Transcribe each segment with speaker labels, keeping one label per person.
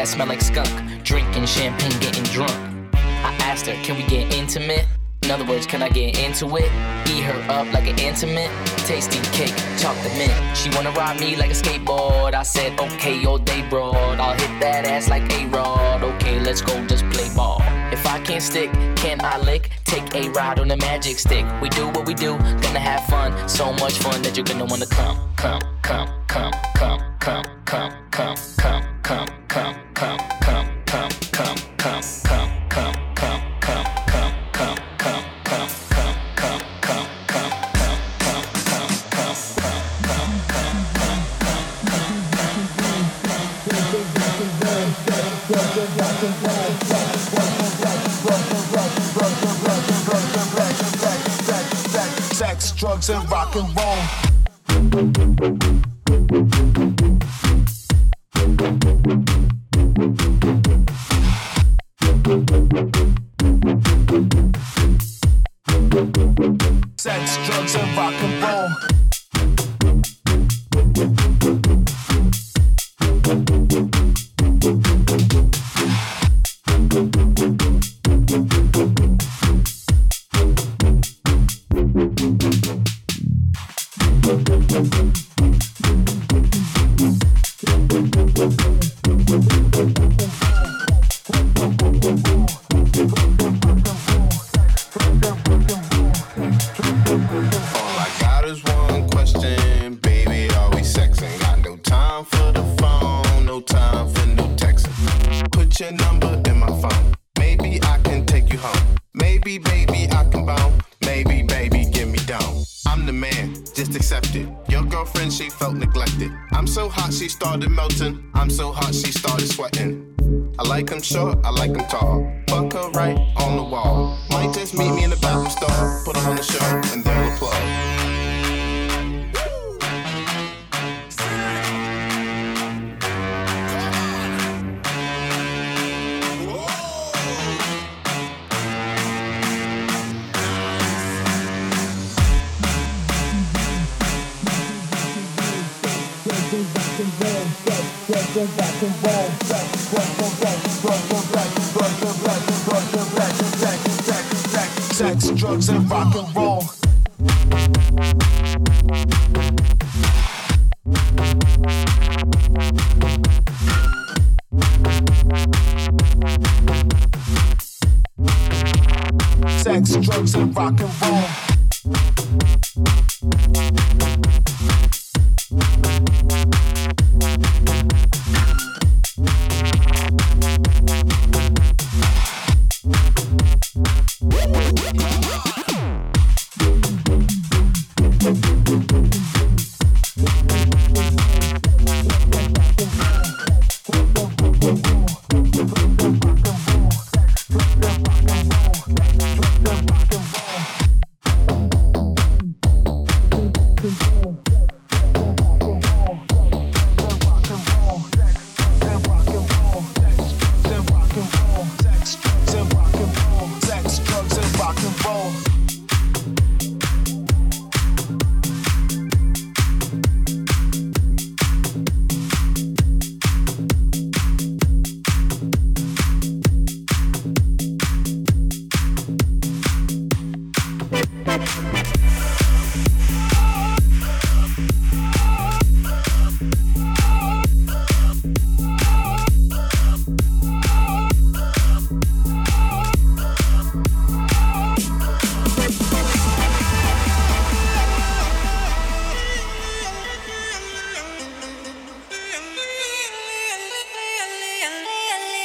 Speaker 1: that
Speaker 2: smell like skunk. Drinking champagne, getting drunk. I asked her, can we get intimate? In other words, can I get into it? Eat her up like an intimate. Tasty cake, chocolate mint. She wanna ride me like a skateboard. I said, okay, all day broad. I'll hit that ass like a rod. Okay, let's go, just play ball. If I can't stick, can I lick? Take a ride on the magic stick. We do what we do, gonna have fun. So much fun that you're gonna wanna come, come come, come, come, come, come, come, come, come, come,
Speaker 3: drugs and rock and roll. Drugs, and rock and roll.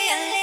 Speaker 4: and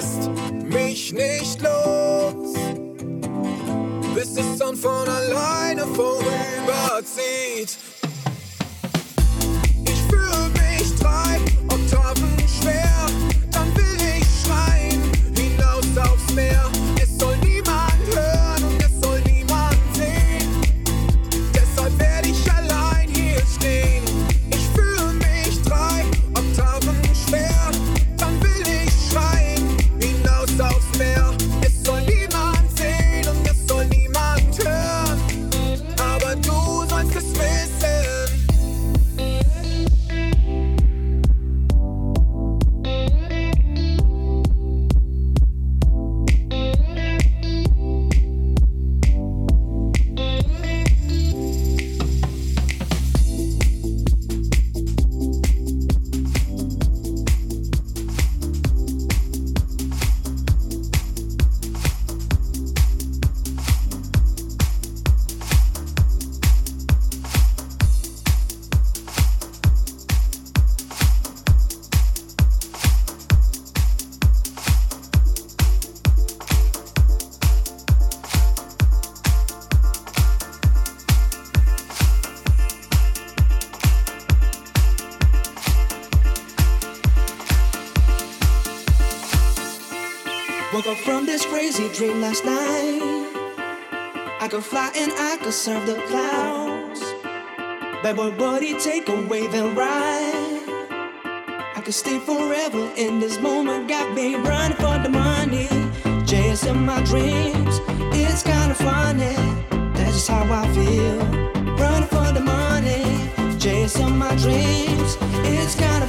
Speaker 5: best.
Speaker 6: Serve the clouds. Bad boy, buddy, take a wave and ride. I could stay forever in this moment. Got me running for the money, chasing my dreams. It's kinda funny, that's just how I feel. Running for the money, chasing my dreams. It's kinda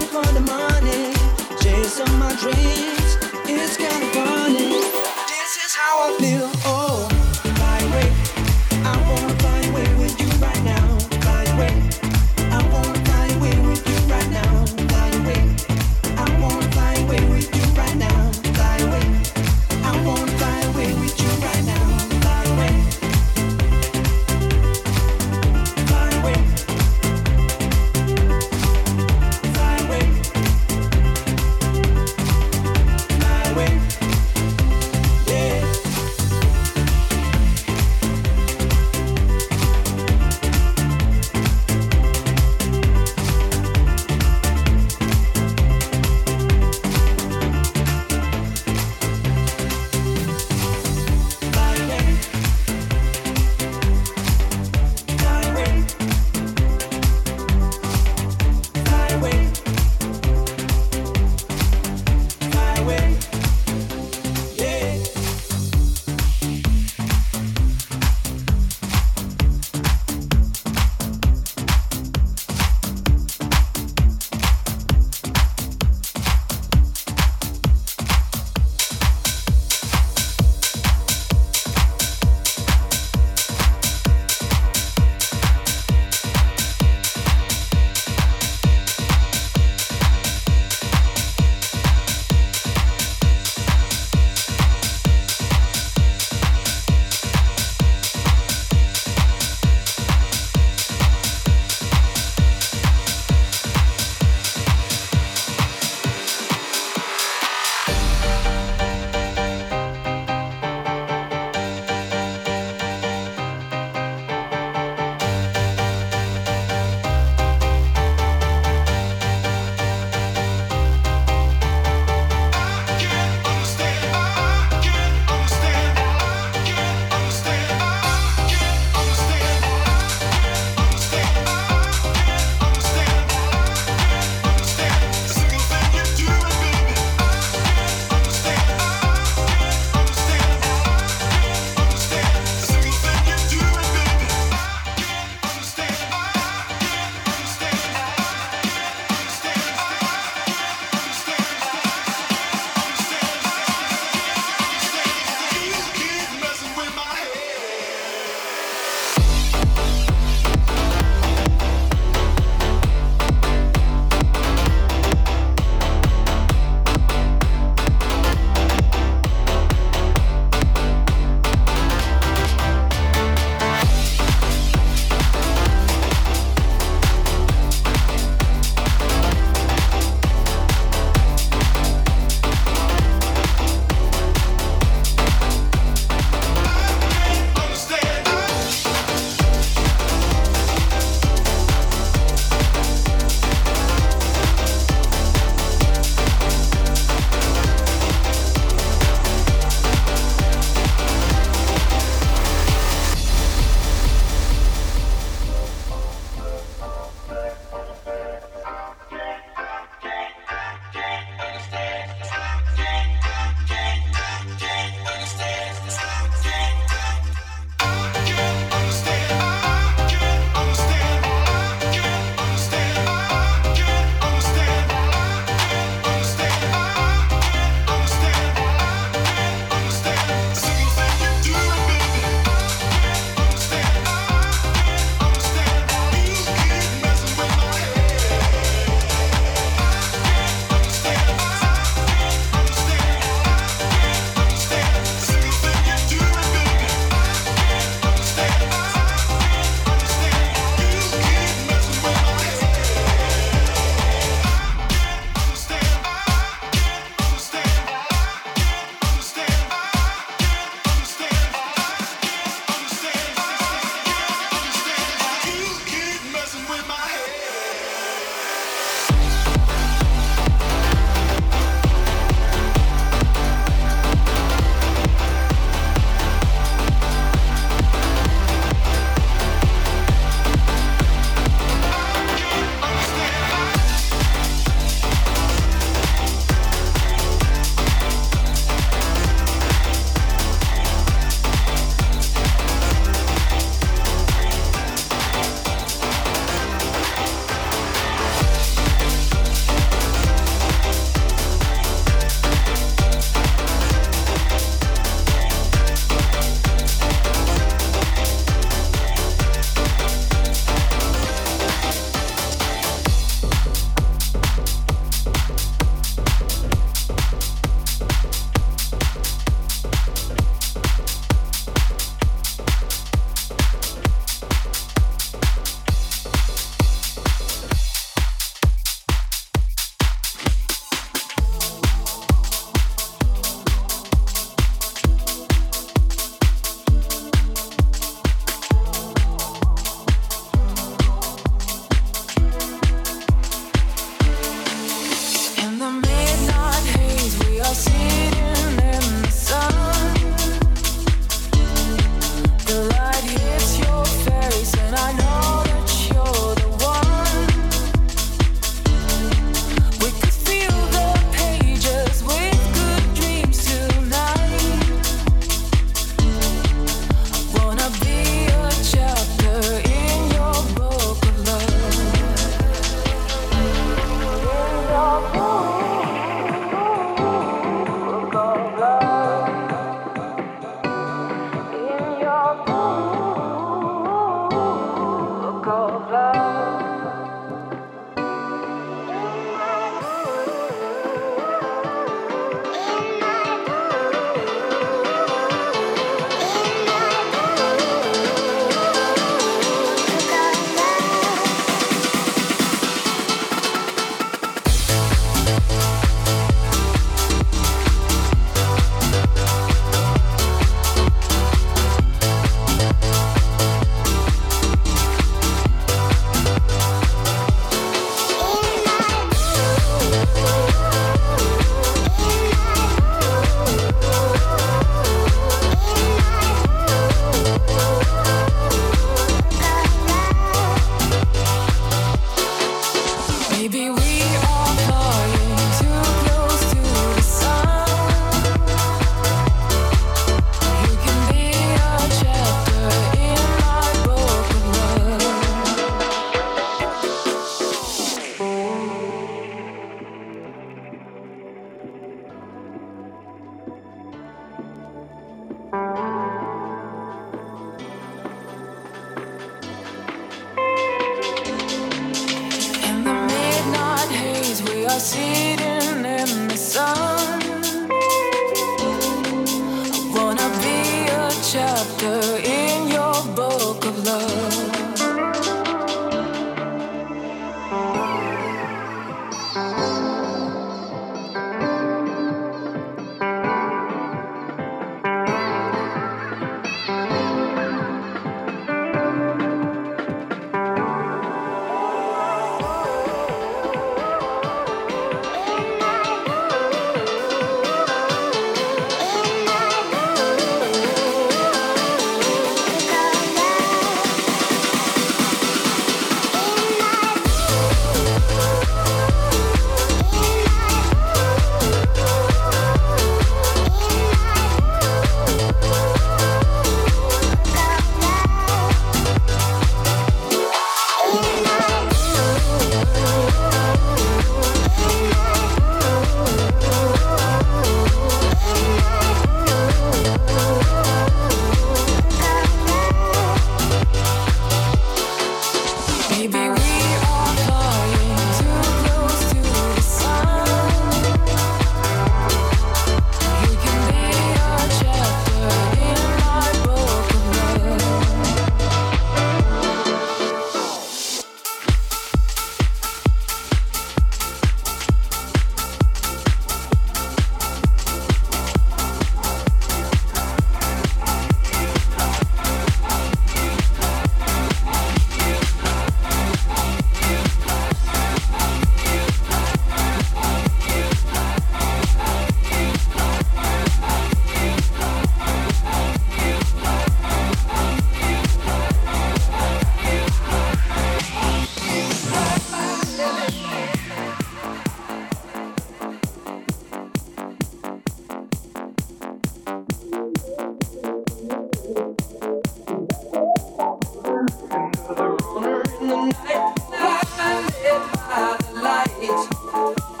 Speaker 5: Night.